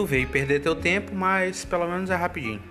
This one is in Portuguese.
Tu veio perder teu tempo, mas pelo menos é rapidinho.